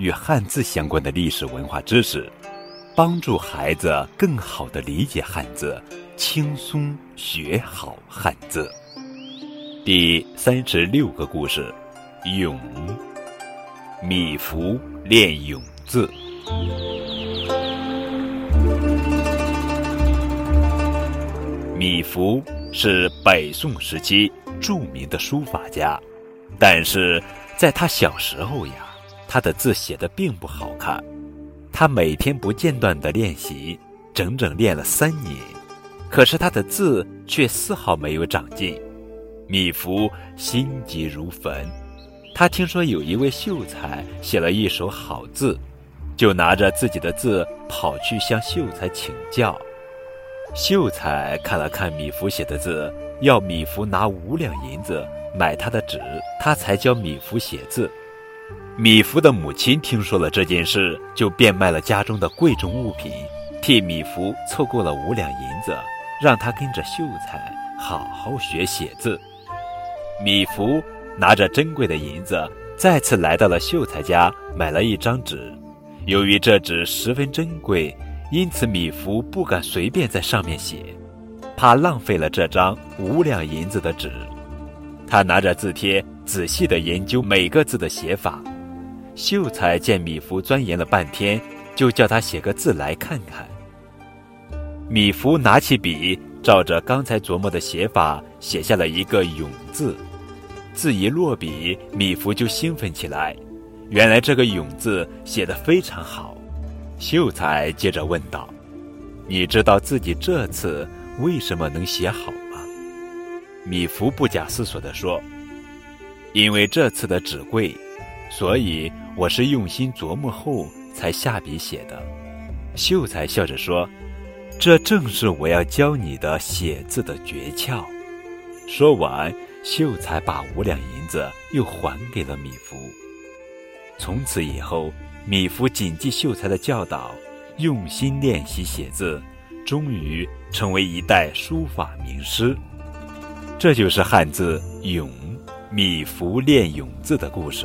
与汉字相关的历史文化知识，帮助孩子更好的理解汉字。轻松学好汉字。第三十六个故事：咏。米芾练咏字。米芾是北宋时期著名的书法家，但是在他小时候呀，他的字写的并不好看。他每天不间断的练习，整整练了三年。可是他的字却丝毫没有长进，米芾心急如焚。他听说有一位秀才写了一手好字，就拿着自己的字跑去向秀才请教。秀才看了看米芾写的字，要米芾拿五两银子买他的纸，他才教米芾写字。米芾的母亲听说了这件事，就变卖了家中的贵重物品，替米芾凑够了五两银子。让他跟着秀才好好学写字。米芾拿着珍贵的银子，再次来到了秀才家，买了一张纸。由于这纸十分珍贵，因此米芾不敢随便在上面写，怕浪费了这张五两银子的纸。他拿着字帖，仔细地研究每个字的写法。秀才见米芾钻研了半天，就叫他写个字来看看。米芾拿起笔，照着刚才琢磨的写法写下了一个“咏”字。字一落笔，米芾就兴奋起来。原来这个“咏”字写得非常好。秀才接着问道：“你知道自己这次为什么能写好吗？”米芾不假思索地说：“因为这次的纸贵，所以我是用心琢磨后才下笔写的。”秀才笑着说。这正是我要教你的写字的诀窍。说完，秀才把五两银子又还给了米芾。从此以后，米芾谨记秀才的教导，用心练习写字，终于成为一代书法名师。这就是汉字“咏”，米芾练咏字的故事。